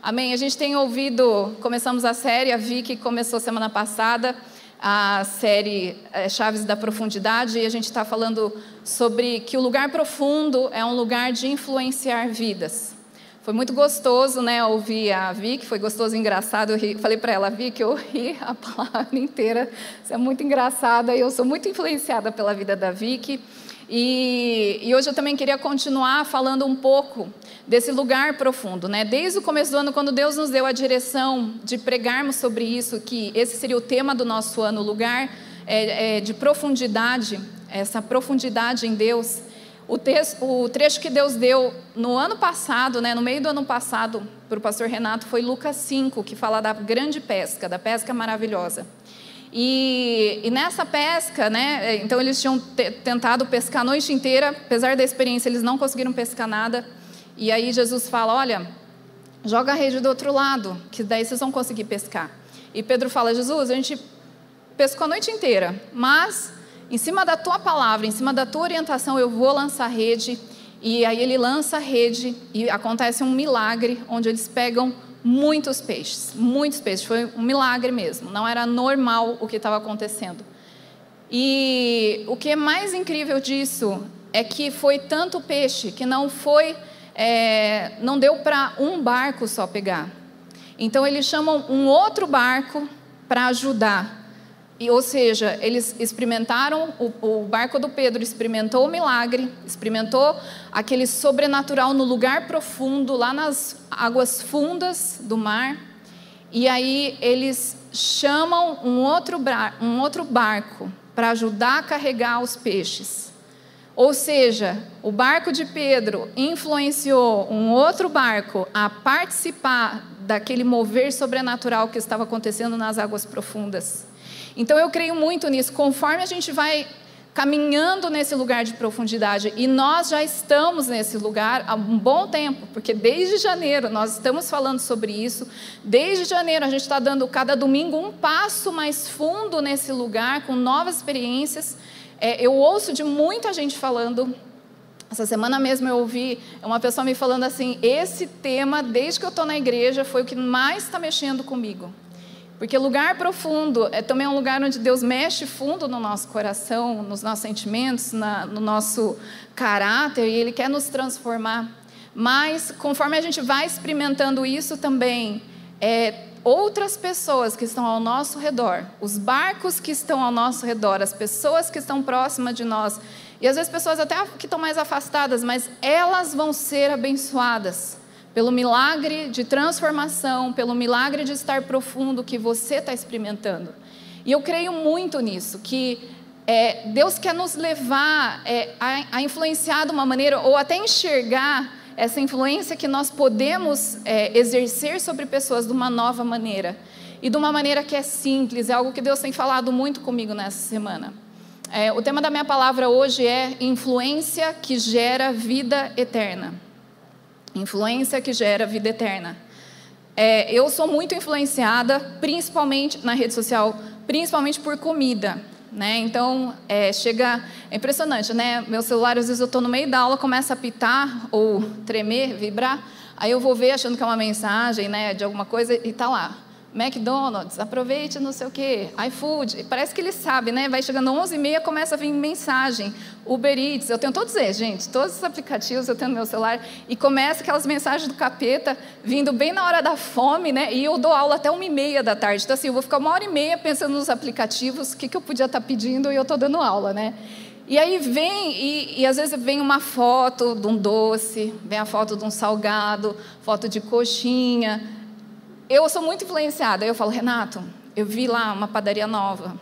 Amém. A gente tem ouvido, começamos a série, a Vicky começou semana passada, a série é, Chaves da Profundidade, e a gente está falando sobre que o lugar profundo é um lugar de influenciar vidas. Foi muito gostoso, né, ouvir a Vicky, foi gostoso e engraçado. Eu ri, falei para ela, Vicky, eu ri a palavra inteira, você é muito engraçada, e eu sou muito influenciada pela vida da Vicky. E, e, hoje eu também queria continuar falando um pouco desse lugar profundo, né? Desde o começo do ano, quando Deus nos deu a direção de pregarmos sobre isso, que esse seria o tema do nosso ano, lugar é, é, de profundidade, essa profundidade em Deus. O, texto, o trecho que Deus deu no ano passado, né, no meio do ano passado, para o pastor Renato, foi Lucas 5, que fala da grande pesca, da pesca maravilhosa. E, e, nessa pesca, né, então eles tinham tentado pescar a noite inteira, apesar da experiência, eles não conseguiram pescar nada. E aí Jesus fala: Olha, joga a rede do outro lado, que daí vocês vão conseguir pescar. E Pedro fala: Jesus, a gente pescou a noite inteira, mas em cima da tua palavra, em cima da tua orientação, eu vou lançar a rede. E aí ele lança a rede e acontece um milagre onde eles pegam muitos peixes, muitos peixes. Foi um milagre mesmo, não era normal o que estava acontecendo. E o que é mais incrível disso é que foi tanto peixe que não foi, é, não deu para um barco só pegar. Então eles chamam um outro barco para ajudar. E, ou seja, eles experimentaram, o, o, barco do Pedro experimentou o milagre, experimentou aquele sobrenatural no lugar profundo, lá nas águas fundas do mar. E aí eles chamam um outro, um outro barco para ajudar a carregar os peixes. Ou seja, o barco de Pedro influenciou um outro barco a participar daquele mover sobrenatural que estava acontecendo nas águas profundas. Então eu creio muito nisso. Conforme a gente vai caminhando nesse lugar de profundidade, e nós já estamos nesse lugar há um bom tempo, porque desde janeiro nós estamos falando sobre isso. Desde janeiro a gente está dando cada domingo um passo mais fundo nesse lugar, com novas experiências. É, eu ouço de muita gente falando essa semana mesmo eu ouvi uma pessoa me falando assim: esse tema, desde que eu estou na igreja, foi o que mais está mexendo comigo. Porque lugar profundo é também um lugar onde Deus mexe fundo no nosso coração, nos nossos sentimentos, na, no nosso caráter, e Ele quer nos transformar. Mas, conforme a gente vai experimentando isso também, é, outras pessoas que estão ao nosso redor, os barcos que estão ao nosso redor, as pessoas que estão próximas de nós, e às vezes pessoas até que estão mais afastadas, mas elas vão ser abençoadas pelo milagre de transformação, pelo milagre de estar profundo que você está experimentando. E eu creio muito nisso, que é, Deus quer nos levar é, a, a, influenciar de uma maneira, ou até enxergar essa influência que nós podemos é, exercer sobre pessoas de uma nova maneira. E de uma maneira que é simples, é algo que Deus tem falado muito comigo nessa semana. É, o tema da minha palavra hoje é influência que gera vida eterna. Influência que gera vida eterna. É, eu sou muito influenciada, principalmente na rede social, principalmente por comida. Né? Então, é, chega. É impressionante, né? Meu celular, às vezes, eu estou no meio da aula, começa a pitar ou tremer, vibrar. Aí eu vou ver achando que é uma mensagem né, de alguma coisa e está lá. McDonald's, aproveite não sei o quê, iFood, parece que ele sabe, né? Vai chegando 11h30, começa a vir mensagem, Uber Eats, eu tenho todos eles, gente, todos os aplicativos eu tenho no meu celular, e começa aquelas mensagens do capeta vindo bem na hora da fome, né? E eu dou aula até 1h30 da tarde, então assim, eu vou ficar uma hora e meia pensando nos aplicativos, o que, que eu podia estar pedindo e eu estou dando aula, né? E aí vem, e, e, às vezes vem uma foto de um doce, vem a foto de um salgado, foto de coxinha, eu sou muito influenciada. Eu falo, Renato, eu vi lá uma padaria nova.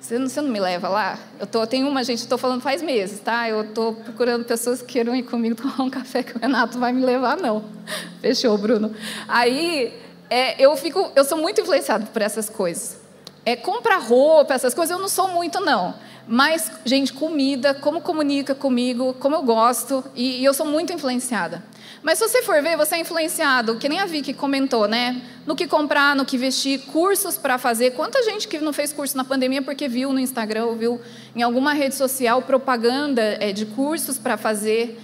Você não, você não me leva lá? Eu tô, tem uma, gente, estou falando faz meses, tá? Eu estou procurando pessoas que queiram ir comigo tomar um café que o Renato vai me levar, não. Fechou, Bruno. Aí, é, eu fico, eu sou muito influenciada por essas coisas. É, comprar roupa, essas coisas, eu não sou muito, não. Mas, gente, comida, como comunica comigo, como eu gosto, e, e eu sou muito influenciada. Mas se você for ver, você é influenciado, que nem a Vicky comentou, né? No que comprar, no que vestir, cursos para fazer. Quanta gente que não fez curso na pandemia porque viu no Instagram, ou viu em alguma rede social propaganda é, de cursos para fazer.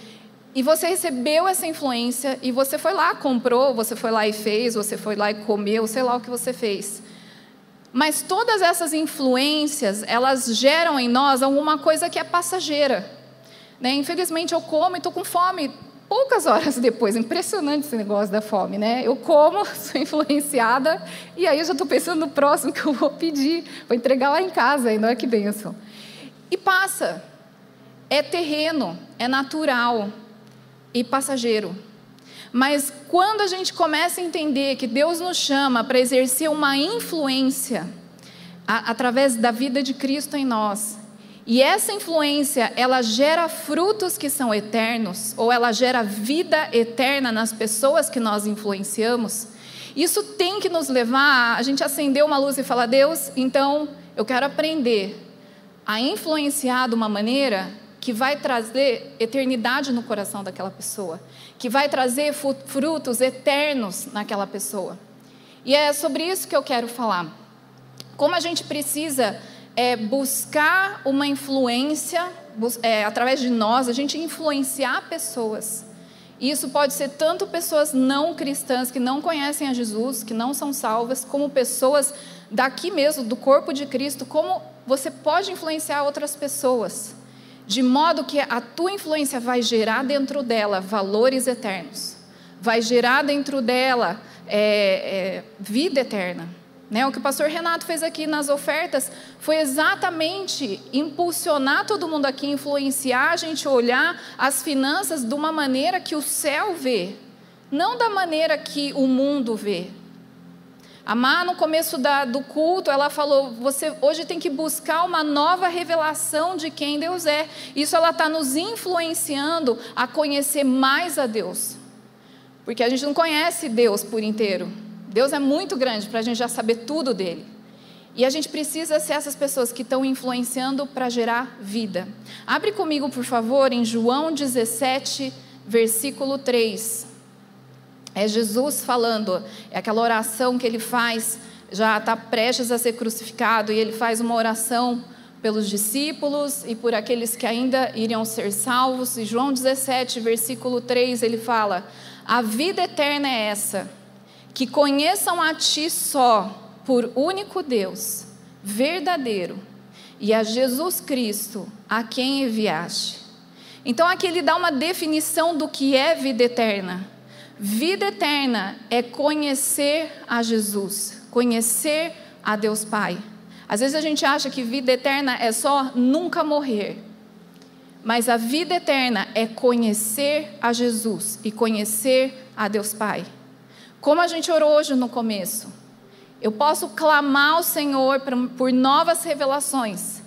e você recebeu essa influência e você foi lá, comprou, você foi lá e fez, você foi lá e comeu, sei lá o que você fez. Mas todas essas influências, elas geram em nós alguma coisa que é passageira. Né? Infelizmente eu como e estou com fome poucas horas depois. Impressionante esse negócio da fome, né? Eu como, sou influenciada e aí eu já estou pensando no próximo que eu vou pedir, vou entregar lá em casa ainda, olha que benção. E passa. É terreno, é natural e passageiro. Mas quando a gente começa a entender que Deus nos chama para exercer uma influência a, através da vida de Cristo em nós, e essa influência, ela gera frutos que são eternos, ou ela gera vida eterna nas pessoas que nós influenciamos, isso tem que nos levar a, a gente acender uma luz e falar: Deus, então eu quero aprender a influenciar de uma maneira que vai trazer eternidade no coração daquela pessoa, que vai trazer frutos eternos naquela pessoa. E é sobre isso que eu quero falar. Como a gente precisa é, buscar uma influência, é, através de nós, a gente influenciar pessoas. E isso pode ser tanto pessoas não cristãs que não conhecem a Jesus, que não são salvas, como pessoas daqui mesmo, do corpo de Cristo, como você pode influenciar outras pessoas de modo que a tua influência vai gerar dentro dela valores eternos, vai gerar dentro dela é, é, vida eterna. Né? O que o pastor Renato fez aqui nas ofertas foi exatamente impulsionar todo mundo aqui, influenciar a gente olhar as finanças de uma maneira que o céu vê, não da maneira que o mundo vê. A Má, no começo da, do culto, ela falou: você hoje tem que buscar uma nova revelação de quem Deus é. Isso ela está nos influenciando a conhecer mais a Deus. Porque a gente não conhece Deus por inteiro. Deus é muito grande para a gente já saber tudo dele. E a gente precisa ser essas pessoas que estão influenciando para gerar vida. Abre comigo, por favor, em João 17, versículo 3. É Jesus falando, é aquela oração que ele faz, já está prestes a ser crucificado, e ele faz uma oração pelos discípulos e por aqueles que ainda iriam ser salvos. E João 17, versículo 3, ele fala: A vida eterna é essa, que conheçam a Ti só, por único Deus, verdadeiro, e a Jesus Cristo, a quem enviaste. Então aqui ele dá uma definição do que é vida eterna. Vida eterna é conhecer a Jesus, conhecer a Deus Pai. Às vezes a gente acha que vida eterna é só nunca morrer. Mas a vida eterna é conhecer a Jesus e conhecer a Deus Pai. Como a gente orou hoje no começo. Eu posso clamar ao Senhor por novas revelações.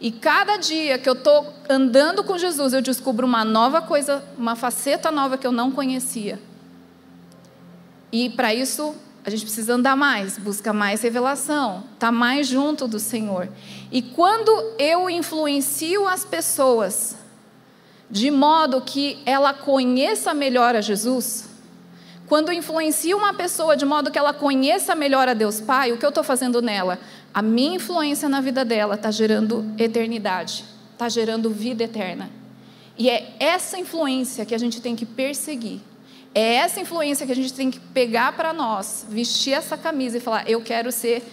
E cada dia que eu estou andando com Jesus, eu descubro uma nova coisa, uma faceta nova que eu não conhecia. E para isso, a gente precisa andar mais, buscar mais revelação, estar tá mais junto do Senhor. E quando eu influencio as pessoas de modo que ela conheça melhor a Jesus, quando influencio uma pessoa de modo que ela conheça melhor a Deus Pai, o que eu estou fazendo nela? A minha influência na vida dela está gerando eternidade, está gerando vida eterna. E é essa influência que a gente tem que perseguir. É essa influência que a gente tem que pegar para nós, vestir essa camisa e falar: eu quero ser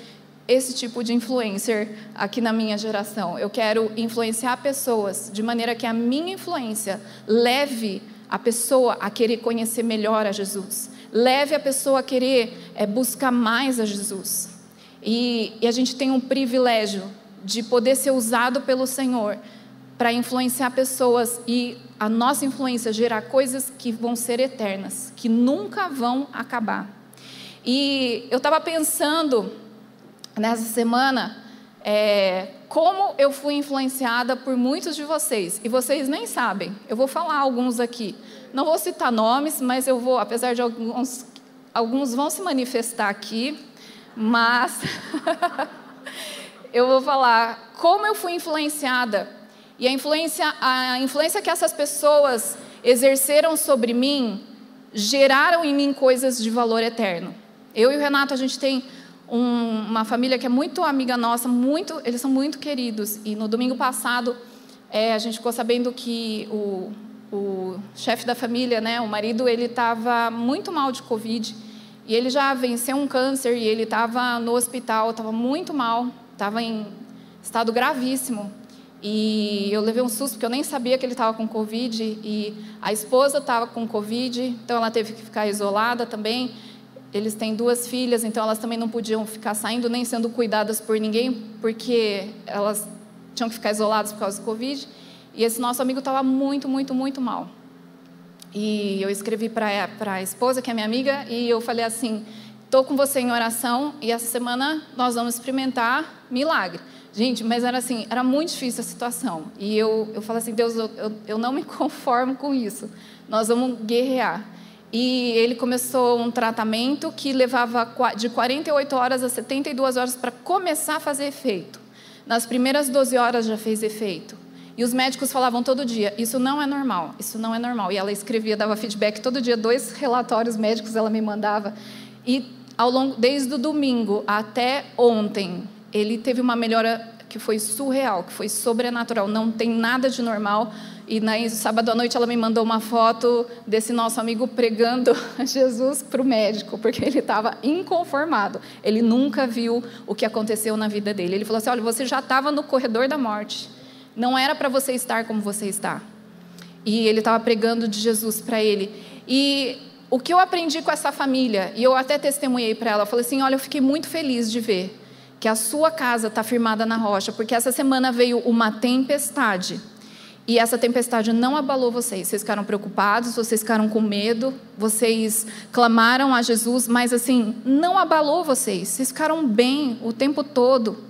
esse tipo de influencer aqui na minha geração. Eu quero influenciar pessoas de maneira que a minha influência leve a pessoa a querer conhecer melhor a Jesus, leve a pessoa a querer é, buscar mais a Jesus. E, e a gente tem um privilégio de poder ser usado pelo Senhor para influenciar pessoas e a nossa influência gerar coisas que vão ser eternas, que nunca vão acabar. E eu estava pensando nessa semana é, como eu fui influenciada por muitos de vocês, e vocês nem sabem, eu vou falar alguns aqui. Não vou citar nomes, mas eu vou, apesar de alguns, alguns vão se manifestar aqui, mas eu vou falar como eu fui influenciada e a influência, a influência que essas pessoas exerceram sobre mim geraram em mim coisas de valor eterno. Eu e o Renato, a gente tem um, uma família que é muito amiga nossa, muito, eles são muito queridos. E no domingo passado, é, a gente ficou sabendo que o, o chefe da família, né, o marido, ele estava muito mal de Covid e ele já venceu um câncer e ele estava no hospital, estava muito mal, estava em estado gravíssimo. E eu levei um susto porque eu nem sabia que ele estava com Covid e a esposa estava com Covid, então ela teve que ficar isolada também. Eles têm duas filhas, então elas também não podiam ficar saindo nem sendo cuidadas por ninguém, porque elas tinham que ficar isoladas por causa do Covid. E esse nosso amigo estava muito, muito, muito mal. E eu escrevi para a esposa, que é minha amiga, e eu falei assim: estou com você em oração e essa semana nós vamos experimentar milagre. Gente, mas era assim, era muito difícil a situação. E eu, eu falei assim, Deus, eu, eu, eu não me conformo com isso. Nós vamos guerrear. E ele começou um tratamento que levava de 48 horas a 72 horas para começar a fazer efeito. Nas primeiras 12 horas já fez efeito. E os médicos falavam todo dia: Isso não é normal, isso não é normal. E ela escrevia, dava feedback todo dia, dois relatórios médicos ela me mandava. E ao longo, desde o domingo até ontem, ele teve uma melhora que foi surreal, que foi sobrenatural, não tem nada de normal. E na sábado à noite ela me mandou uma foto desse nosso amigo pregando Jesus para o médico, porque ele estava inconformado. Ele nunca viu o que aconteceu na vida dele. Ele falou assim: Olha, você já estava no corredor da morte. Não era para você estar como você está. E ele estava pregando de Jesus para ele. E o que eu aprendi com essa família, e eu até testemunhei para ela, eu falei assim: Olha, eu fiquei muito feliz de ver que a sua casa está firmada na rocha, porque essa semana veio uma tempestade. E essa tempestade não abalou vocês. Vocês ficaram preocupados, vocês ficaram com medo, vocês clamaram a Jesus, mas assim, não abalou vocês. Vocês ficaram bem o tempo todo.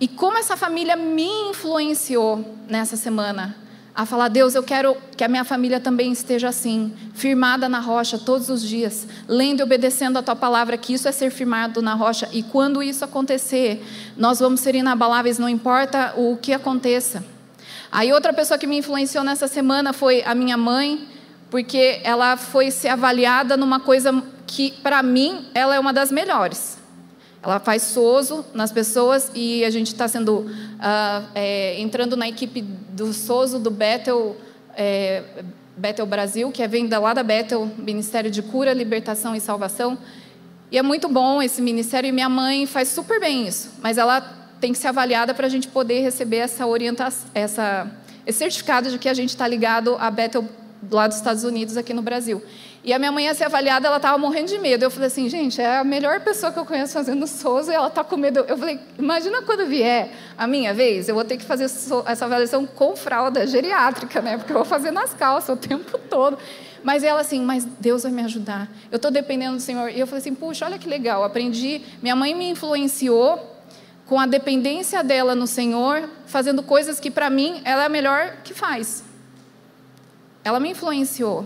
E como essa família me influenciou nessa semana a falar: Deus, eu quero que a minha família também esteja assim, firmada na rocha todos os dias, lendo e obedecendo a tua palavra, que isso é ser firmado na rocha. E quando isso acontecer, nós vamos ser inabaláveis, não importa o que aconteça. Aí outra pessoa que me influenciou nessa semana foi a minha mãe, porque ela foi ser avaliada numa coisa que, para mim, ela é uma das melhores. Ela faz SOSO nas pessoas e a gente está sendo uh, é, entrando na equipe do SOSO do Bethel, é, Bethel Brasil, que é venda lá da Bethel, Ministério de Cura, Libertação e Salvação. E é muito bom esse ministério e minha mãe faz super bem isso, mas ela tem que ser avaliada para a gente poder receber essa orientação, essa, esse certificado de que a gente está ligado a Bethel lá dos Estados Unidos aqui no Brasil. E a minha mãe ia ser avaliada, ela estava morrendo de medo. Eu falei assim, gente, é a melhor pessoa que eu conheço fazendo SOSO e ela está com medo. Eu falei, imagina quando vier a minha vez, eu vou ter que fazer essa avaliação com fralda geriátrica, né? Porque eu vou fazer nas calças o tempo todo. Mas ela assim, mas Deus vai me ajudar. Eu estou dependendo do Senhor. E eu falei assim, puxa, olha que legal. Aprendi, minha mãe me influenciou com a dependência dela no Senhor, fazendo coisas que para mim ela é a melhor que faz. Ela me influenciou.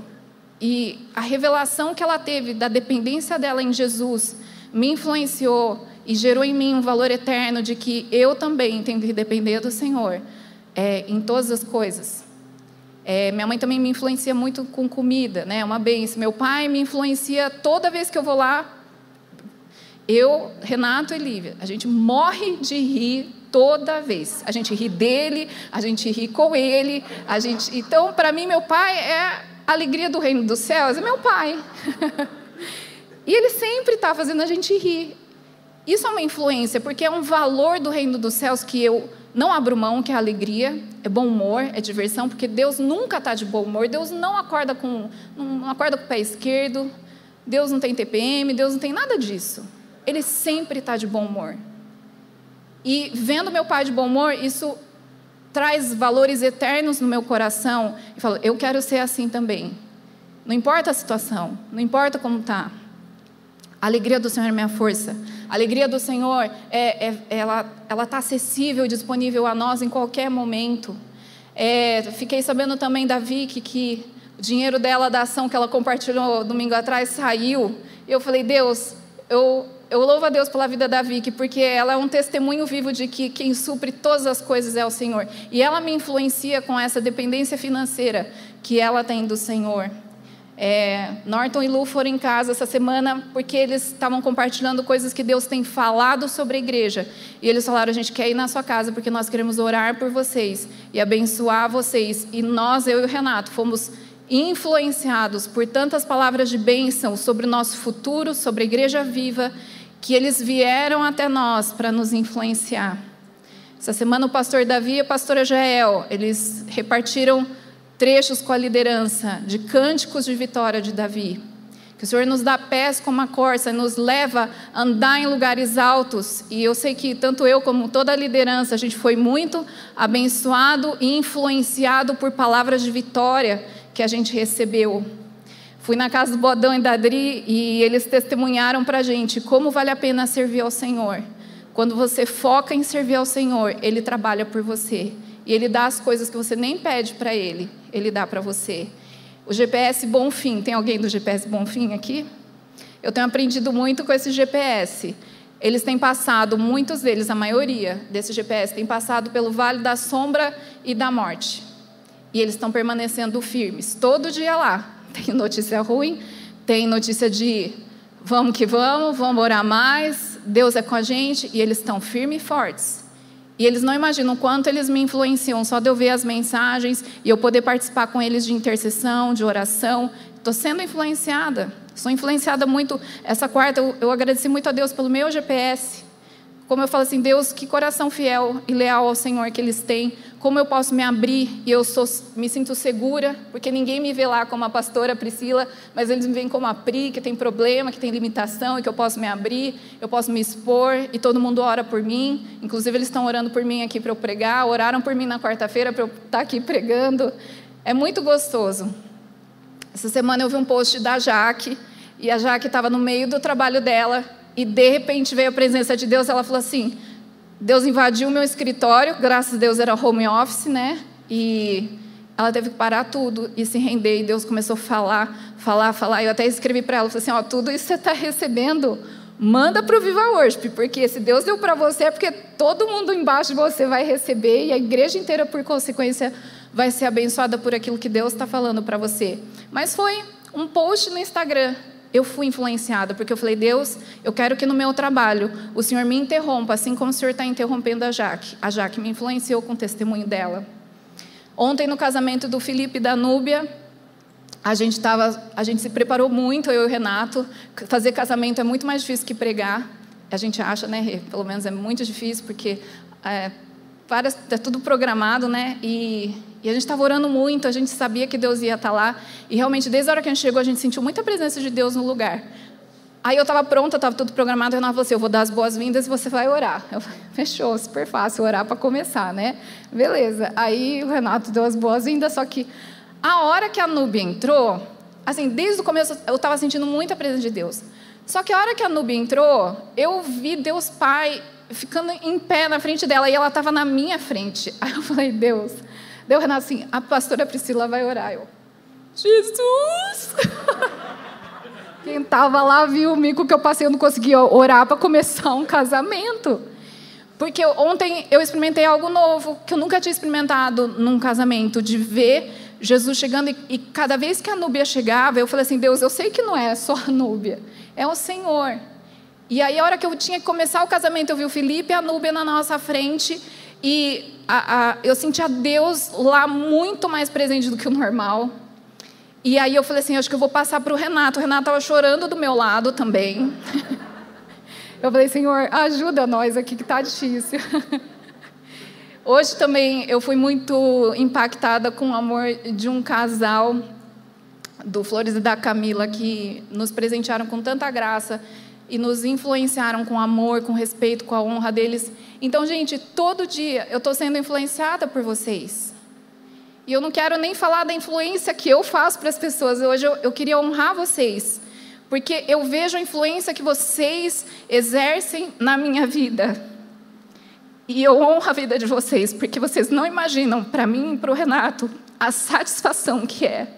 E a revelação que ela teve da dependência dela em Jesus me influenciou e gerou em mim um valor eterno de que eu também tenho que depender do Senhor é, em todas as coisas. É, minha mãe também me influencia muito com comida, né? Uma benção. Meu pai me influencia toda vez que eu vou lá. Eu, Renato e Lívia, a gente morre de rir toda vez. A gente ri dele, a gente ri com ele, a gente. Então, para mim, meu pai é a alegria do reino dos céus é meu pai. e ele sempre está fazendo a gente rir. Isso é uma influência, porque é um valor do reino dos céus que eu não abro mão, que é alegria, é bom humor, é diversão, porque Deus nunca está de bom humor. Deus não acorda com não acorda com o pé esquerdo. Deus não tem TPM, Deus não tem nada disso. Ele sempre está de bom humor. E vendo meu pai de bom humor, isso traz valores eternos no meu coração e falo, eu quero ser assim também. Não importa a situação, não importa como está. A alegria do Senhor é minha força. A alegria do Senhor é, é ela ela está acessível disponível a nós em qualquer momento. É, fiquei sabendo também da Vicky que o dinheiro dela da ação que ela compartilhou domingo atrás saiu. E eu falei, Deus, eu eu louvo a Deus pela vida da Vicky, porque ela é um testemunho vivo de que quem supre todas as coisas é o Senhor. E ela me influencia com essa dependência financeira que ela tem do Senhor. É, Norton e Lu foram em casa essa semana porque eles estavam compartilhando coisas que Deus tem falado sobre a igreja. E eles falaram: a gente quer ir na sua casa porque nós queremos orar por vocês e abençoar vocês. E nós, eu e o Renato, fomos influenciados por tantas palavras de bênção sobre o nosso futuro, sobre a igreja viva, que eles vieram até nós para nos influenciar. Essa semana o pastor Davi e a pastora Jael, eles repartiram trechos com a liderança de cânticos de vitória de Davi. Que o Senhor nos dá pés como a corça, nos leva a andar em lugares altos. E eu sei que tanto eu como toda a liderança, a gente foi muito abençoado e influenciado por palavras de vitória que a gente recebeu. Fui na casa do Bodão e da Adri e eles testemunharam para a gente como vale a pena servir ao Senhor. Quando você foca em servir ao Senhor, Ele trabalha por você. E Ele dá as coisas que você nem pede para Ele, Ele dá para você. O GPS Bonfim, tem alguém do GPS Bonfim aqui? Eu tenho aprendido muito com esse GPS. Eles têm passado, muitos deles, a maioria desse GPS, tem passado pelo Vale da Sombra e da Morte. E eles estão permanecendo firmes, todo dia lá. Tem notícia ruim, tem notícia de vamos que vamos, vamos orar mais, Deus é com a gente, e eles estão firmes e fortes. E eles não imaginam quanto eles me influenciam só de eu ver as mensagens e eu poder participar com eles de intercessão, de oração. Estou sendo influenciada. Sou influenciada muito. Essa quarta, eu, eu agradeci muito a Deus pelo meu GPS como eu falo assim, Deus, que coração fiel e leal ao Senhor que eles têm. Como eu posso me abrir e eu sou, me sinto segura, porque ninguém me vê lá como a pastora Priscila, mas eles me veem como a Pri, que tem problema, que tem limitação e que eu posso me abrir, eu posso me expor e todo mundo ora por mim. Inclusive, eles estão orando por mim aqui para eu pregar, oraram por mim na quarta-feira para eu estar tá aqui pregando. É muito gostoso. Essa semana eu vi um post da Jaque, e a Jaque estava no meio do trabalho dela, e de repente veio a presença de Deus, ela falou assim: Deus invadiu o meu escritório, graças a Deus era home office, né? E ela teve que parar tudo e se render. E Deus começou a falar, falar, falar. Eu até escrevi para ela, falei assim: ó, tudo isso você está recebendo, manda para o Viva Worship, porque se Deus deu para você é porque todo mundo embaixo de você vai receber e a igreja inteira, por consequência, vai ser abençoada por aquilo que Deus está falando para você. Mas foi um post no Instagram eu fui influenciada, porque eu falei, Deus, eu quero que no meu trabalho o Senhor me interrompa, assim como o Senhor está interrompendo a Jaque. A Jaque me influenciou com o testemunho dela. Ontem, no casamento do Felipe e da Núbia, a gente, tava, a gente se preparou muito, eu e o Renato. Fazer casamento é muito mais difícil que pregar. A gente acha, né? Pelo menos é muito difícil, porque é, é tudo programado, né? E e a gente estava orando muito, a gente sabia que Deus ia estar tá lá. E realmente, desde a hora que a gente chegou, a gente sentiu muita presença de Deus no lugar. Aí eu estava pronta, estava tudo programado. E o Renato falou assim: Eu vou dar as boas-vindas e você vai orar. Eu falei: Fechou, super fácil orar para começar, né? Beleza. Aí o Renato deu as boas-vindas, só que a hora que a Nubia entrou, assim, desde o começo eu estava sentindo muita presença de Deus. Só que a hora que a Nubia entrou, eu vi Deus Pai ficando em pé na frente dela e ela estava na minha frente. Aí eu falei: Deus. Deu Renato assim, a pastora Priscila vai orar. Eu, Jesus! Quem estava lá viu o mico que eu passei, eu não conseguia orar para começar um casamento. Porque ontem eu experimentei algo novo, que eu nunca tinha experimentado num casamento, de ver Jesus chegando e, e cada vez que a Núbia chegava, eu falei assim, Deus, eu sei que não é só a Núbia, é o Senhor. E aí, a hora que eu tinha que começar o casamento, eu vi o Felipe e a Núbia na nossa frente, e a, a, eu sentia Deus lá muito mais presente do que o normal. E aí eu falei assim, acho que eu vou passar para o Renato. O Renato estava chorando do meu lado também. Eu falei, Senhor, ajuda nós aqui que está difícil. Hoje também eu fui muito impactada com o amor de um casal do Flores e da Camila que nos presentearam com tanta graça e nos influenciaram com amor, com respeito, com a honra deles. Então, gente, todo dia eu estou sendo influenciada por vocês. E eu não quero nem falar da influência que eu faço para as pessoas. Hoje eu, eu queria honrar vocês, porque eu vejo a influência que vocês exercem na minha vida. E eu honro a vida de vocês, porque vocês não imaginam, para mim e para o Renato, a satisfação que é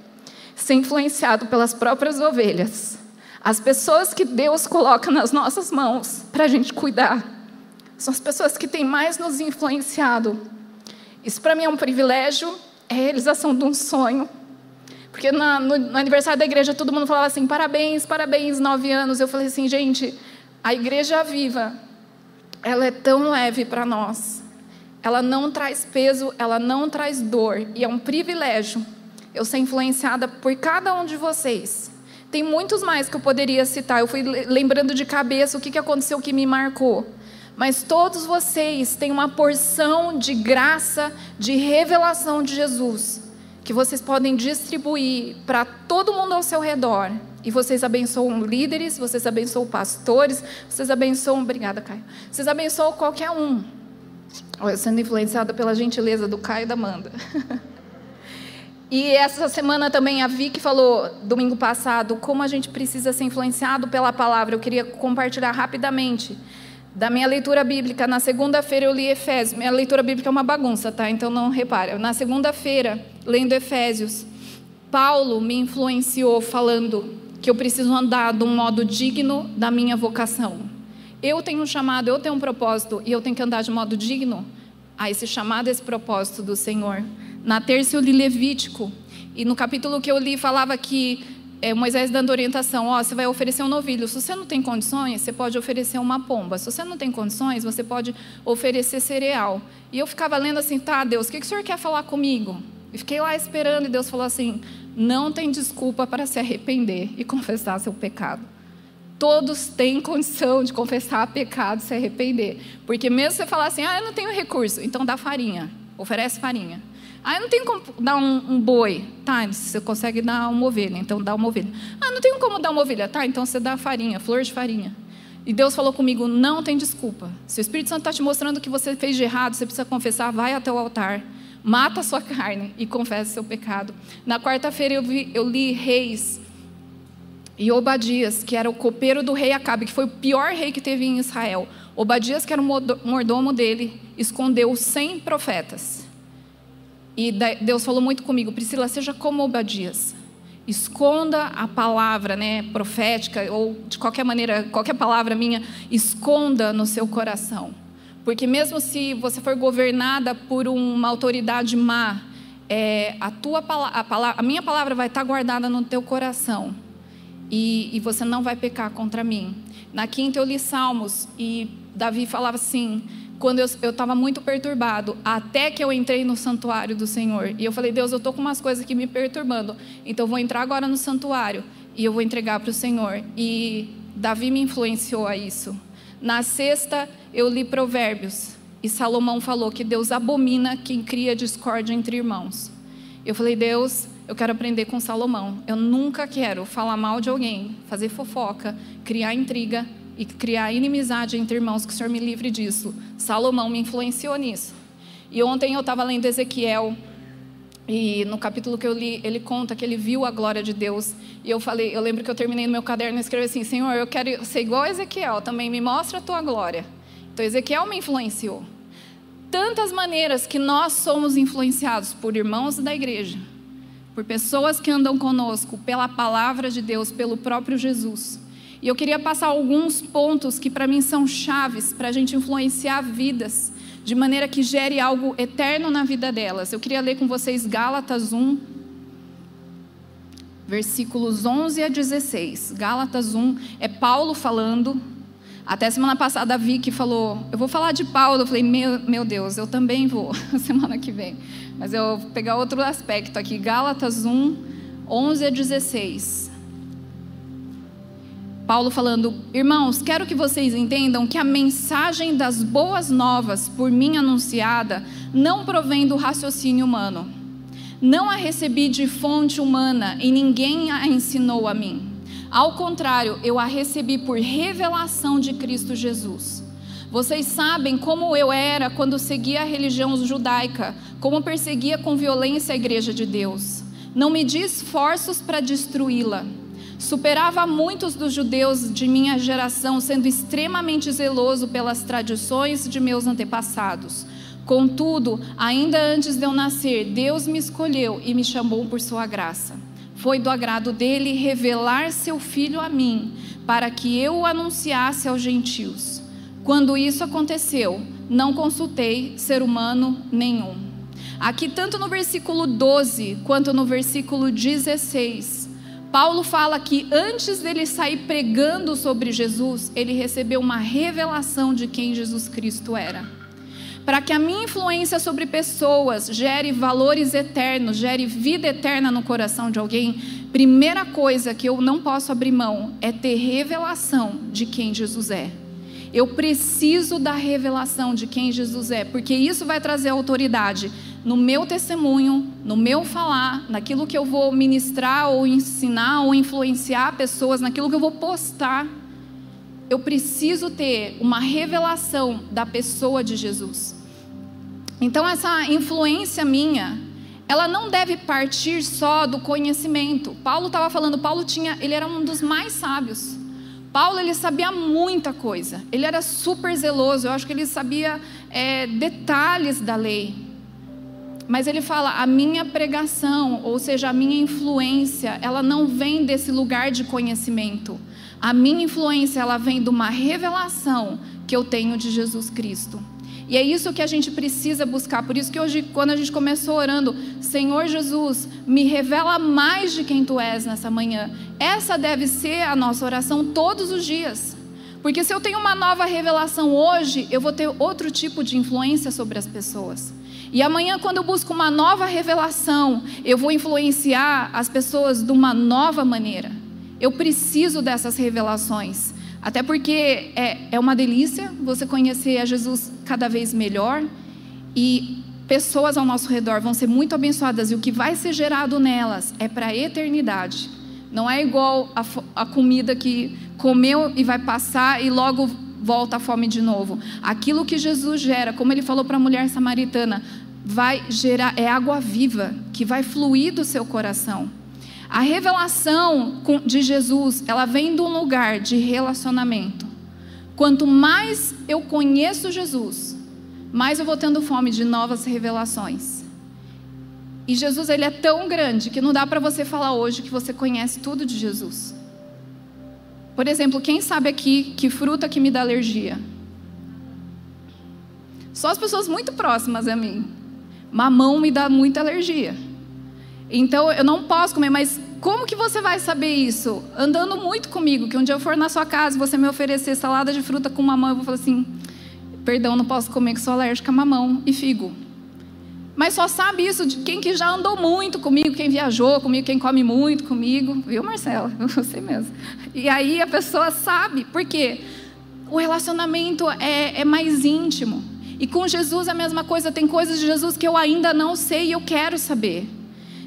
ser influenciado pelas próprias ovelhas. As pessoas que Deus coloca nas nossas mãos para a gente cuidar são as pessoas que têm mais nos influenciado. Isso para mim é um privilégio, é a realização de um sonho. Porque na, no, no, aniversário da igreja todo mundo falava assim: parabéns, parabéns, nove anos. Eu falei assim, gente, a igreja viva, ela é tão leve para nós. Ela não traz peso, ela não traz dor. E é um privilégio eu ser influenciada por cada um de vocês. Tem muitos mais que eu poderia citar. Eu fui lembrando de cabeça o que aconteceu que me marcou. Mas todos vocês têm uma porção de graça, de revelação de Jesus que vocês podem distribuir para todo mundo ao seu redor. E vocês abençoam líderes, vocês abençoam pastores, vocês abençoam. Obrigada, Caio. Vocês abençoam qualquer um. Olha, sendo influenciada pela gentileza do Caio e da Amanda. e essa semana também a Vicky falou, domingo passado, como a gente precisa ser influenciado pela palavra. Eu queria compartilhar rapidamente da minha leitura bíblica. Na segunda-feira eu li Efésios. Minha leitura bíblica é uma bagunça, tá? Então não repare. Na segunda-feira, lendo Efésios, Paulo me influenciou falando que eu preciso andar de um modo digno da minha vocação. Eu tenho um chamado, eu tenho um propósito e eu tenho que andar de modo digno a esse chamado, a esse propósito do Senhor. Na terça eu li Levítico e no capítulo que eu li falava que é, Moisés dando orientação, ó, você vai oferecer um novilho. Se você não tem condições, você pode oferecer uma pomba. Se você não tem condições, você pode oferecer cereal. E eu ficava lendo assim, tá, Deus, o que, que o Senhor quer falar comigo? E fiquei lá esperando e Deus falou assim, não tem desculpa para se arrepender e confessar seu pecado. Todos têm condição de confessar pecado e se arrepender. Porque mesmo você falar assim, ah, eu não tenho recurso, então dá farinha, oferece farinha. Ah, eu não tenho como dar um, um, boi. Tá, você consegue dar uma ovelha, então dá uma ovelha. Ah, não tenho como dar uma ovelha. Tá, então você dá farinha, flor de farinha. E Deus falou comigo: não tem desculpa. Se o Espírito Santo está te mostrando o que você fez de errado, você precisa confessar, vai até o altar, mata a sua carne e confessa seu pecado. Na quarta-feira eu, eu li Reis e Obadias, que era o copeiro do rei Acabe, que foi o pior rei que teve em Israel. Obadias, que era o mordomo dele, escondeu 100 profetas. E Deus falou muito comigo, Priscila, seja como Obadias. Esconda a palavra né, profética, ou de qualquer maneira, qualquer palavra minha, esconda no seu coração. Porque mesmo se você for governada por uma autoridade má, é, a, tua, a, a minha palavra vai estar guardada no teu coração. E, e você não vai pecar contra mim. Na quinta eu li Salmos e Davi falava assim: quando eu estava muito perturbado, até que eu entrei no santuário do Senhor. E eu falei, Deus, eu estou com umas coisas aqui me perturbando, então eu vou entrar agora no santuário e eu vou entregar para o Senhor. E Davi me influenciou a isso. Na sexta, eu li Provérbios e Salomão falou que Deus abomina quem cria discórdia entre irmãos. Eu falei, Deus, eu quero aprender com Salomão. Eu nunca quero falar mal de alguém, fazer fofoca, criar intriga e criar inimizade entre irmãos, que o Senhor me livre disso. Salomão me influenciou nisso. E ontem eu estava lendo Ezequiel, e no capítulo que eu li, ele conta que ele viu a glória de Deus. E eu falei, eu lembro que eu terminei no meu caderno e escrevi assim: Senhor, eu quero ser igual a Ezequiel, também me mostra a tua glória. Então Ezequiel me influenciou. Tantas maneiras que nós somos influenciados por irmãos da igreja, por pessoas que andam conosco, pela palavra de Deus, pelo próprio Jesus. E eu queria passar alguns pontos que para mim são chaves para a gente influenciar vidas, de maneira que gere algo eterno na vida delas. Eu queria ler com vocês Gálatas 1, versículos 11 a 16. Gálatas 1 é Paulo falando. Até semana passada a Vicky falou, eu vou falar de Paulo. Eu falei, meu, meu Deus, eu também vou, semana que vem. Mas eu vou pegar outro aspecto aqui. Gálatas 1, 11 a 16. Paulo falando: Irmãos, quero que vocês entendam que a mensagem das boas novas por mim anunciada não provém do raciocínio humano. Não a recebi de fonte humana e ninguém a ensinou a mim. Ao contrário, eu a recebi por revelação de Cristo Jesus. Vocês sabem como eu era quando seguia a religião judaica, como perseguia com violência a igreja de Deus. Não medi esforços para destruí-la Superava muitos dos judeus de minha geração, sendo extremamente zeloso pelas tradições de meus antepassados. Contudo, ainda antes de eu nascer, Deus me escolheu e me chamou por sua graça. Foi do agrado dele revelar seu filho a mim, para que eu o anunciasse aos gentios. Quando isso aconteceu, não consultei ser humano nenhum Aqui, tanto no versículo 12 quanto no versículo 16, Paulo fala que antes dele sair pregando sobre Jesus, ele recebeu uma revelação de quem Jesus Cristo era. Para que a minha influência sobre pessoas gere valores eternos, gere vida eterna no coração de alguém, primeira coisa que eu não posso abrir mão é ter revelação de quem Jesus é. Eu preciso da revelação de quem Jesus é, porque isso vai trazer autoridade no meu testemunho, no meu falar, naquilo que eu vou ministrar ou ensinar ou influenciar pessoas, naquilo que eu vou postar. Eu preciso ter uma revelação da pessoa de Jesus. Então essa influência minha, ela não deve partir só do conhecimento. Paulo estava falando, Paulo tinha, ele era um dos mais sábios. Paulo ele sabia muita coisa. Ele era super zeloso. Eu acho que ele sabia é, detalhes da lei. Mas ele fala: a minha pregação, ou seja, a minha influência, ela não vem desse lugar de conhecimento. A minha influência, ela vem de uma revelação que eu tenho de Jesus Cristo. E é isso que a gente precisa buscar. Por isso que hoje, quando a gente começou orando, Senhor Jesus, me revela mais de quem tu és nessa manhã. Essa deve ser a nossa oração todos os dias. Porque se eu tenho uma nova revelação hoje, eu vou ter outro tipo de influência sobre as pessoas. E amanhã, quando eu busco uma nova revelação, eu vou influenciar as pessoas de uma nova maneira. Eu preciso dessas revelações. Até porque é, é uma delícia você conhecer a Jesus cada vez melhor e pessoas ao nosso redor vão ser muito abençoadas e o que vai ser gerado nelas é para a eternidade. Não é igual a, a comida que comeu e vai passar e logo volta a fome de novo. Aquilo que Jesus gera, como ele falou para a mulher samaritana, vai gerar é água viva que vai fluir do seu coração. A revelação de Jesus, ela vem de um lugar de relacionamento. Quanto mais eu conheço Jesus, mais eu vou tendo fome de novas revelações. E Jesus, ele é tão grande que não dá para você falar hoje que você conhece tudo de Jesus. Por exemplo, quem sabe aqui que fruta que me dá alergia? Só as pessoas muito próximas a mim. Mamão me dá muita alergia. Então eu não posso comer, mas como que você vai saber isso? Andando muito comigo, que um dia eu for na sua casa e você me oferecer salada de fruta com mamão, eu vou falar assim: perdão, não posso comer que sou alérgica a mamão e figo. Mas só sabe isso de quem que já andou muito comigo, quem viajou comigo, quem come muito comigo, viu, Marcela? Você mesmo. E aí a pessoa sabe, por quê? O relacionamento é, é mais íntimo. E com Jesus é a mesma coisa, tem coisas de Jesus que eu ainda não sei e eu quero saber.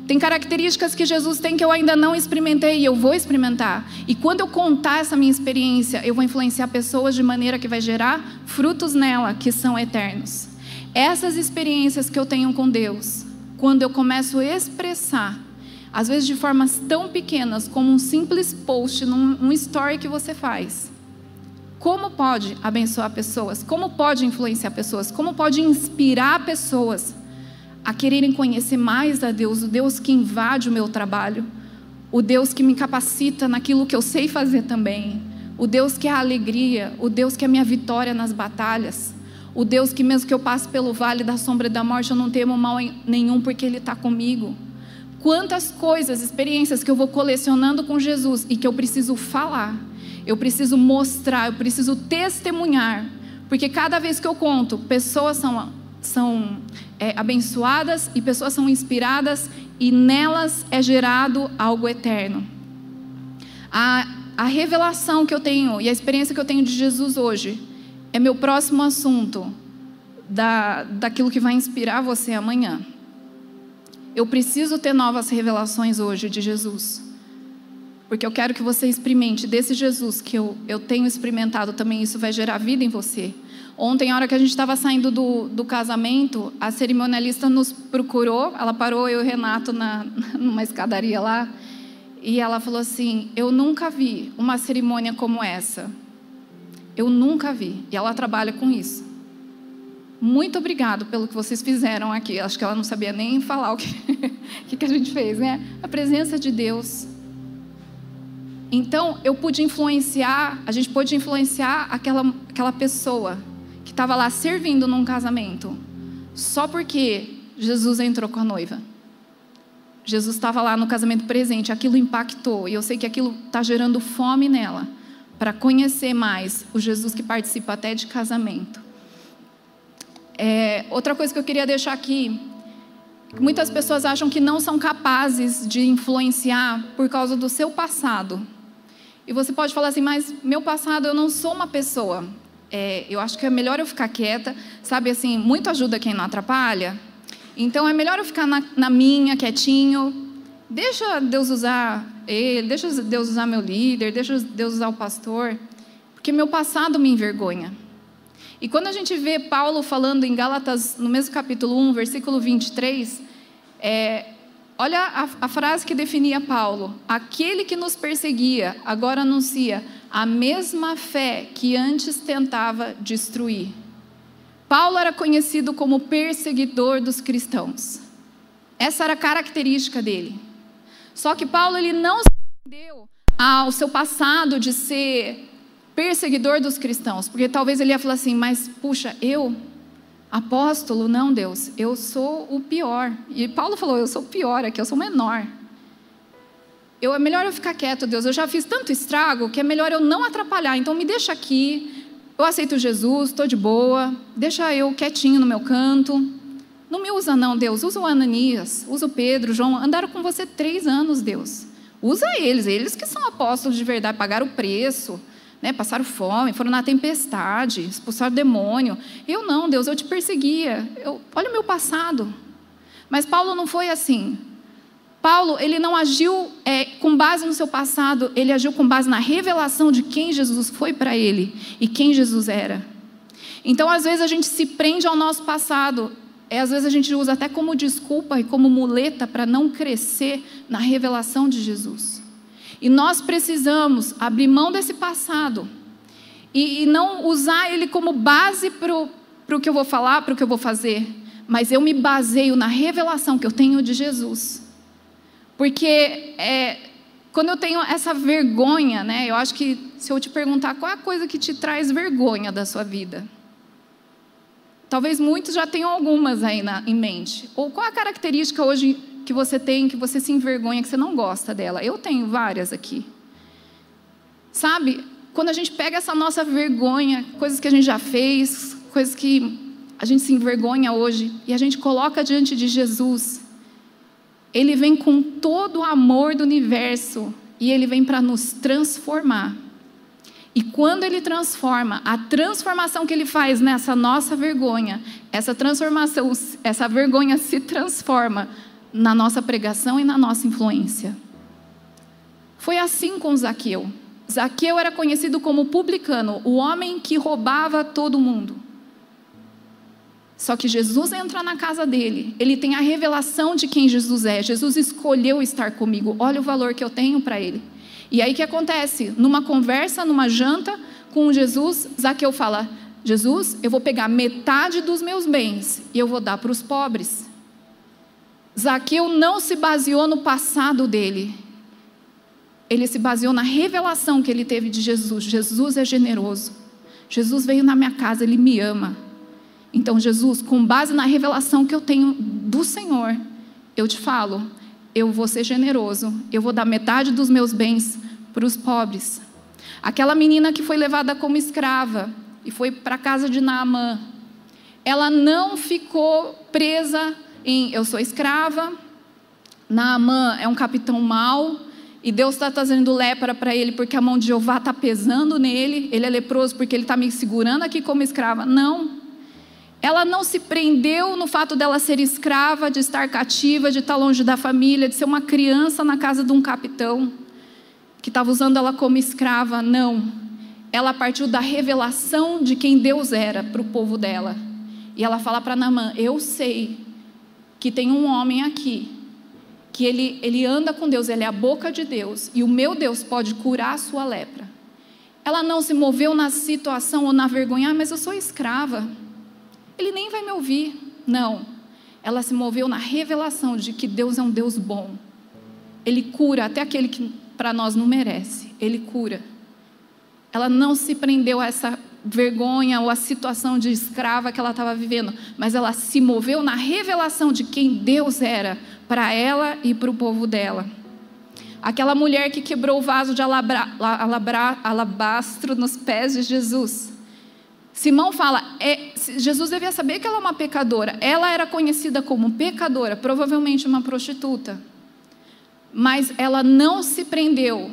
Tem características que Jesus tem que eu ainda não experimentei e eu vou experimentar. E quando eu contar essa minha experiência, eu vou influenciar pessoas de maneira que vai gerar frutos nela que são eternos. Essas experiências que eu tenho com Deus, quando eu começo a expressar, às vezes de formas tão pequenas como um simples post num um story que você faz, como pode abençoar pessoas? Como pode influenciar pessoas? Como pode inspirar pessoas a quererem conhecer mais a Deus, o Deus que invade o meu trabalho, o Deus que me capacita naquilo que eu sei fazer também, o Deus que é a alegria, o Deus que é a minha vitória nas batalhas, o Deus que, mesmo que eu passe pelo vale da sombra da morte, eu não temo mal nenhum porque Ele está comigo. Quantas coisas, experiências que eu vou colecionando com Jesus e que eu preciso falar eu preciso mostrar, eu preciso testemunhar, porque cada vez que eu conto, pessoas são, são é, abençoadas e pessoas são inspiradas e nelas é gerado algo eterno. A, a revelação que eu tenho e a experiência que eu tenho de Jesus hoje é meu próximo assunto da, daquilo que vai inspirar você amanhã. Eu preciso ter novas revelações hoje de Jesus. Porque eu quero que você experimente desse Jesus que eu, eu tenho experimentado também, isso vai gerar vida em você. Ontem, na hora que a gente estava saindo do, do casamento, a cerimonialista nos procurou, ela parou eu e o Renato na, numa escadaria lá, e ela falou assim: Eu nunca vi uma cerimônia como essa. Eu nunca vi. E ela trabalha com isso. Muito obrigado pelo que vocês fizeram aqui. Acho que ela não sabia nem falar o que, que a gente fez, né? A presença de Deus então, eu pude influenciar, a gente pôde influenciar aquela, aquela pessoa que estava lá servindo num casamento, só porque Jesus entrou com a noiva. Jesus estava lá no casamento presente, aquilo impactou, e eu sei que aquilo está gerando fome nela, para conhecer mais o Jesus que participa até de casamento. É, outra coisa que eu queria deixar aqui, muitas pessoas acham que não são capazes de influenciar por causa do seu passado. E você pode falar assim, mas meu passado eu não sou uma pessoa. É, eu acho que é melhor eu ficar quieta, sabe assim, muito ajuda quem não atrapalha. Então é melhor eu ficar na, na minha, quietinho. Deixa Deus usar ele, deixa Deus usar meu líder, deixa Deus usar o pastor, porque meu passado me envergonha. E quando a gente vê Paulo falando em Gálatas, no mesmo capítulo 1, versículo 23, é, olha a, a frase que definia Paulo: Aquele que nos perseguia agora anuncia a mesma fé que antes tentava destruir. Paulo era conhecido como perseguidor dos cristãos. Essa era a característica dele. Só que Paulo ele não se rendeu ao seu passado de ser perseguidor dos cristãos, porque talvez ele ia falar assim: "Mas puxa, eu apóstolo, não, Deus, eu sou o pior". E Paulo falou: "Eu sou o pior aqui, eu sou o menor". Eu é melhor eu ficar quieto, Deus. Eu já fiz tanto estrago que é melhor eu não atrapalhar. Então me deixa aqui, eu aceito Jesus, estou de boa, deixa eu quietinho no meu canto. Não me usa, não, Deus. Usa o Ananias, usa o Pedro, João. Andaram com você três anos, Deus. Usa eles, eles que são apóstolos de verdade, pagaram o preço, né? passaram fome, foram na tempestade, expulsaram o demônio. Eu não, Deus, eu te perseguia. Eu, olha o meu passado. Mas Paulo não foi assim. Paulo, ele não agiu é, com base no seu passado, ele agiu com base na revelação de quem Jesus foi para ele e quem Jesus era. Então, às vezes, a gente se prende ao nosso passado, é, às vezes, a gente usa até como desculpa e como muleta para não crescer na revelação de Jesus. E nós precisamos abrir mão desse passado e, e não usar ele como base para o que eu vou falar, para o que eu vou fazer, mas eu me baseio na revelação que eu tenho de Jesus. Porque é, quando eu tenho essa vergonha, né, eu acho que se eu te perguntar qual é a coisa que te traz vergonha da sua vida, talvez muitos já tenham algumas aí na, em mente. Ou qual é a característica hoje que você tem, que você se envergonha, que você não gosta dela? Eu tenho várias aqui. Sabe, quando a gente pega essa nossa vergonha, coisas que a gente já fez, coisas que a gente se envergonha hoje, e a gente coloca diante de Jesus, ele vem com todo o amor do universo e ele vem para nos transformar. E quando ele transforma, a transformação que ele faz nessa nossa vergonha, essa transformação, essa vergonha se transforma na nossa pregação e na nossa influência. Foi assim com Zaqueu. Zaqueu era conhecido como publicano, o homem que roubava todo mundo. Só que Jesus entra na casa dele, ele tem a revelação de quem Jesus é. Jesus escolheu estar comigo, olha o valor que eu tenho para ele. E aí o que acontece? Numa conversa, numa janta com Jesus, Zaqueu fala: Jesus, eu vou pegar metade dos meus bens e eu vou dar para os pobres. Zaqueu não se baseou no passado dele, ele se baseou na revelação que ele teve de Jesus. Jesus é generoso. Jesus veio na minha casa, ele me ama. Então, Jesus, com base na revelação que eu tenho do Senhor, eu te falo, eu vou ser generoso, eu vou dar metade dos meus bens para os pobres. Aquela menina que foi levada como escrava e foi para a casa de Naamã, ela não ficou presa em eu sou escrava, Naamã é um capitão mau, e Deus está trazendo lepra para ele porque a mão de Jeová está pesando nele, ele é leproso porque ele está me segurando aqui como escrava. Não. Ela não se prendeu no fato dela ser escrava, de estar cativa, de estar longe da família, de ser uma criança na casa de um capitão que estava usando ela como escrava. Não. Ela partiu da revelação de quem Deus era para o povo dela. E ela fala para Namã: Eu sei que tem um homem aqui que ele, ele anda com Deus, ele é a boca de Deus, e o meu Deus pode curar a sua lepra. Ela não se moveu na situação ou na vergonha, ah, mas eu sou escrava ele nem vai me ouvir. Não. Ela se moveu na revelação de que Deus é um Deus bom. Ele cura até aquele que para nós não merece. Ele cura. Ela não se prendeu a essa vergonha ou a situação de escrava que ela estava vivendo, mas ela se moveu na revelação de quem Deus era para ela e para o povo dela. Aquela mulher que quebrou o vaso de alabra, alabra, alabastro nos pés de Jesus. Simão fala, é, Jesus devia saber que ela é uma pecadora. Ela era conhecida como pecadora, provavelmente uma prostituta. Mas ela não se prendeu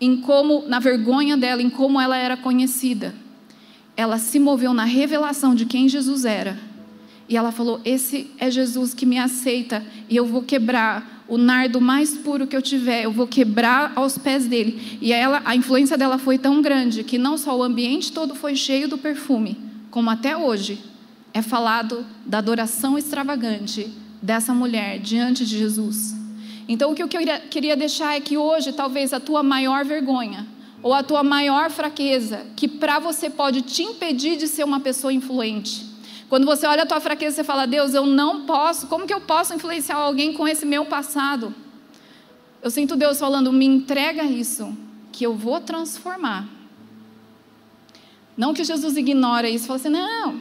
em como, na vergonha dela, em como ela era conhecida. Ela se moveu na revelação de quem Jesus era. E ela falou: Esse é Jesus que me aceita e eu vou quebrar o nardo mais puro que eu tiver, eu vou quebrar aos pés dele. E ela, a influência dela foi tão grande que não só o ambiente todo foi cheio do perfume, como até hoje é falado da adoração extravagante dessa mulher diante de Jesus. Então, o que eu queria deixar é que hoje, talvez a tua maior vergonha ou a tua maior fraqueza, que para você pode te impedir de ser uma pessoa influente. Quando você olha a tua fraqueza, você fala: Deus, eu não posso, como que eu posso influenciar alguém com esse meu passado? Eu sinto Deus falando: me entrega isso, que eu vou transformar. Não que Jesus ignora isso, fala assim: não,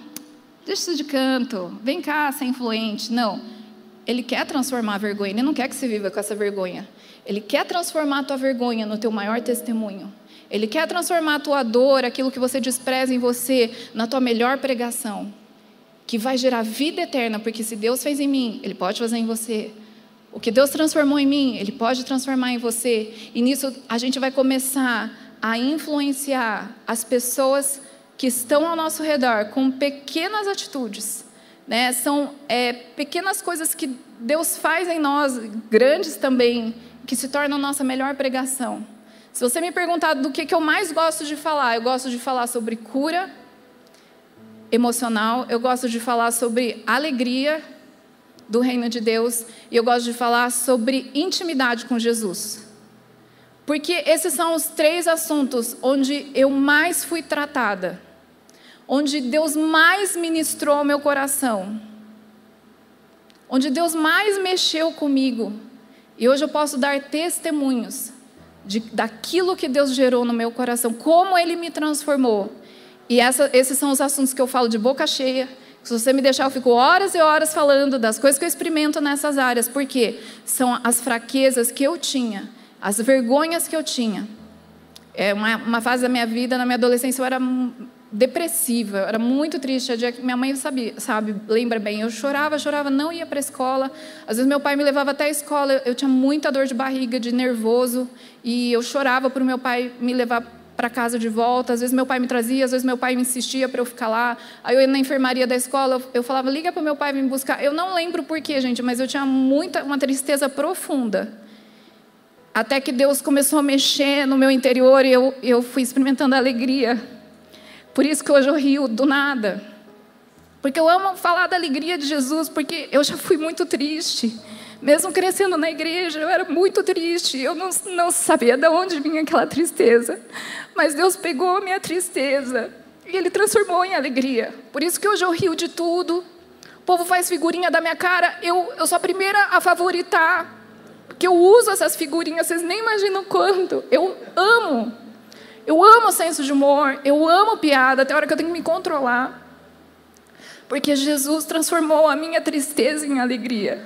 deixa isso de canto, vem cá, ser influente. Não. Ele quer transformar a vergonha, ele não quer que você viva com essa vergonha. Ele quer transformar a tua vergonha no teu maior testemunho. Ele quer transformar a tua dor, aquilo que você despreza em você, na tua melhor pregação, que vai gerar vida eterna, porque se Deus fez em mim, Ele pode fazer em você. O que Deus transformou em mim, Ele pode transformar em você. E nisso a gente vai começar a influenciar as pessoas que estão ao nosso redor com pequenas atitudes né? São é, pequenas coisas que Deus faz em nós, grandes também, que se tornam nossa melhor pregação. Se você me perguntar do que, que eu mais gosto de falar, eu gosto de falar sobre cura emocional, eu gosto de falar sobre alegria do reino de Deus e eu gosto de falar sobre intimidade com Jesus. Porque esses são os três assuntos onde eu mais fui tratada onde Deus mais ministrou meu coração, onde Deus mais mexeu comigo. E hoje eu posso dar testemunhos de, daquilo que Deus gerou no meu coração, como Ele me transformou. E essa, esses são os assuntos que eu falo de boca cheia. Se você me deixar, eu fico horas e horas falando das coisas que eu experimento nessas áreas, porque são as fraquezas que eu tinha, as vergonhas que eu tinha. É uma, uma fase da minha vida, na minha adolescência, eu era depressiva, era muito triste. Minha mãe sabe, sabe, lembra bem. Eu chorava, chorava, não ia para a escola. Às vezes meu pai me levava até a escola. Eu tinha muita dor de barriga, de nervoso, e eu chorava para o meu pai me levar para casa de volta. Às vezes meu pai me trazia, às vezes meu pai me insistia para eu ficar lá. Aí eu ia na enfermaria da escola, eu falava: "Liga para meu pai me buscar". Eu não lembro por quê, gente, mas eu tinha muita uma tristeza profunda. Até que Deus começou a mexer no meu interior e eu, eu fui experimentando a alegria por isso que hoje eu rio do nada. Porque eu amo falar da alegria de Jesus, porque eu já fui muito triste. Mesmo crescendo na igreja, eu era muito triste. Eu não, não sabia de onde vinha aquela tristeza. Mas Deus pegou a minha tristeza e Ele transformou em alegria. Por isso que hoje eu rio de tudo. O povo faz figurinha da minha cara. Eu, eu sou a primeira a favoritar. Porque eu uso essas figurinhas, vocês nem imaginam quanto. Eu amo. Eu amo senso de humor, eu amo piada, até a hora que eu tenho que me controlar. Porque Jesus transformou a minha tristeza em alegria.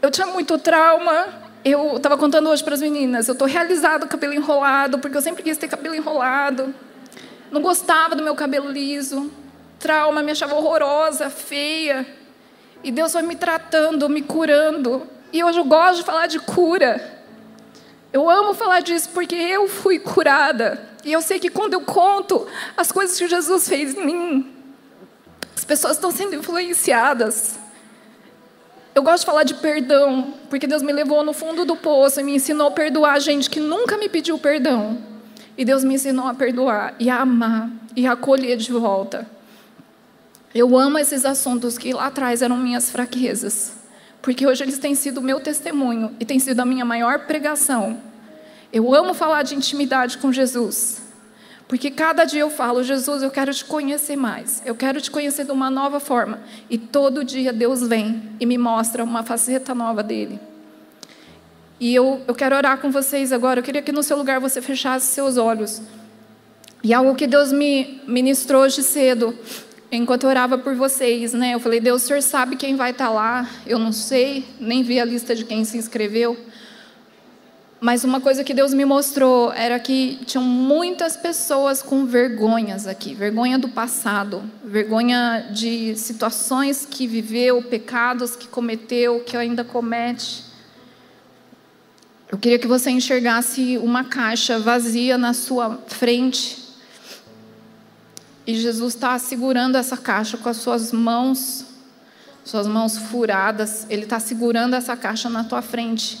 Eu tinha muito trauma, eu estava contando hoje para as meninas, eu estou realizado cabelo enrolado, porque eu sempre quis ter cabelo enrolado. Não gostava do meu cabelo liso. Trauma, me achava horrorosa, feia. E Deus foi me tratando, me curando. E hoje eu gosto de falar de cura. Eu amo falar disso porque eu fui curada. E eu sei que quando eu conto as coisas que Jesus fez em mim, as pessoas estão sendo influenciadas. Eu gosto de falar de perdão, porque Deus me levou no fundo do poço e me ensinou a perdoar gente que nunca me pediu perdão. E Deus me ensinou a perdoar e a amar e a acolher de volta. Eu amo esses assuntos que lá atrás eram minhas fraquezas porque hoje eles têm sido meu testemunho e têm sido a minha maior pregação. Eu amo falar de intimidade com Jesus, porque cada dia eu falo, Jesus, eu quero te conhecer mais, eu quero te conhecer de uma nova forma. E todo dia Deus vem e me mostra uma faceta nova dele. E eu, eu quero orar com vocês agora. Eu queria que no seu lugar você fechasse seus olhos. E algo que Deus me ministrou hoje cedo, enquanto eu orava por vocês, né? Eu falei, Deus, o Senhor sabe quem vai estar lá? Eu não sei, nem vi a lista de quem se inscreveu. Mas uma coisa que Deus me mostrou era que tinham muitas pessoas com vergonhas aqui, vergonha do passado, vergonha de situações que viveu, pecados que cometeu, que ainda comete. Eu queria que você enxergasse uma caixa vazia na sua frente. E Jesus está segurando essa caixa com as suas mãos, suas mãos furadas. Ele está segurando essa caixa na tua frente.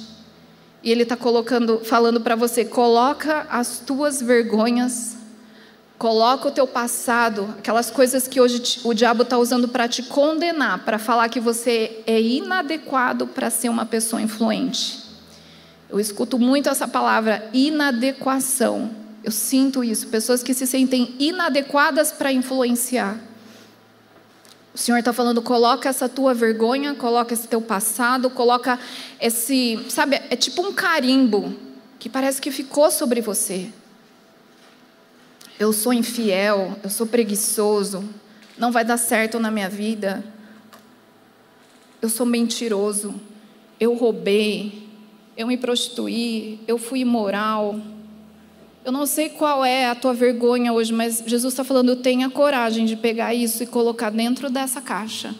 E Ele está colocando, falando para você: coloca as tuas vergonhas, coloca o teu passado, aquelas coisas que hoje o diabo está usando para te condenar, para falar que você é inadequado para ser uma pessoa influente. Eu escuto muito essa palavra inadequação. Eu sinto isso, pessoas que se sentem inadequadas para influenciar. O Senhor está falando, coloca essa tua vergonha, coloca esse teu passado, coloca esse, sabe, é tipo um carimbo que parece que ficou sobre você. Eu sou infiel, eu sou preguiçoso, não vai dar certo na minha vida. Eu sou mentiroso, eu roubei, eu me prostituí, eu fui imoral. Eu não sei qual é a tua vergonha hoje, mas Jesus está falando: tenha coragem de pegar isso e colocar dentro dessa caixa.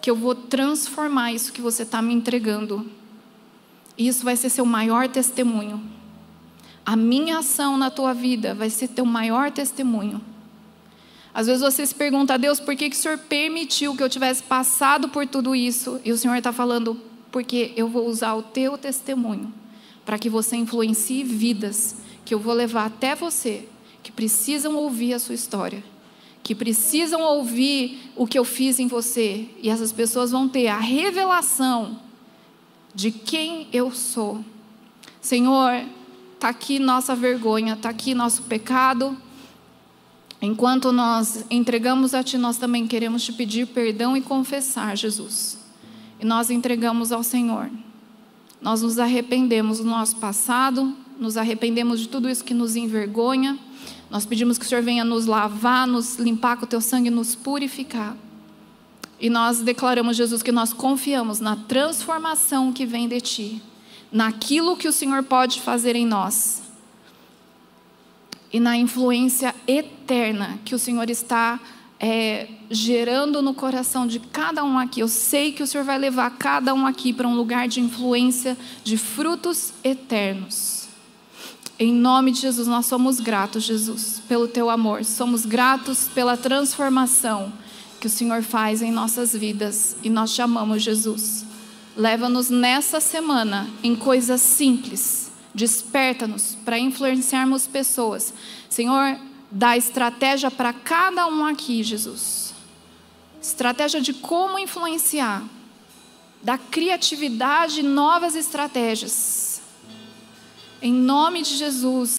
Que eu vou transformar isso que você está me entregando. E isso vai ser seu maior testemunho. A minha ação na tua vida vai ser teu maior testemunho. Às vezes você se pergunta a Deus por que, que o Senhor permitiu que eu tivesse passado por tudo isso. E o Senhor está falando, porque eu vou usar o teu testemunho para que você influencie vidas que eu vou levar até você, que precisam ouvir a sua história, que precisam ouvir o que eu fiz em você, e essas pessoas vão ter a revelação de quem eu sou. Senhor, está aqui nossa vergonha, está aqui nosso pecado. Enquanto nós entregamos a Ti, nós também queremos te pedir perdão e confessar, Jesus e nós entregamos ao Senhor. Nós nos arrependemos do nosso passado, nos arrependemos de tudo isso que nos envergonha. Nós pedimos que o Senhor venha nos lavar, nos limpar com o teu sangue, nos purificar. E nós declaramos, Jesus, que nós confiamos na transformação que vem de ti, naquilo que o Senhor pode fazer em nós e na influência eterna que o Senhor está é, gerando no coração de cada um aqui. Eu sei que o Senhor vai levar cada um aqui para um lugar de influência, de frutos eternos. Em nome de Jesus, nós somos gratos, Jesus, pelo teu amor. Somos gratos pela transformação que o Senhor faz em nossas vidas. E nós te amamos, Jesus. Leva-nos nessa semana em coisas simples. Desperta-nos para influenciarmos pessoas. Senhor, Dá estratégia para cada um aqui, Jesus. Estratégia de como influenciar. Dá criatividade, novas estratégias. Em nome de Jesus.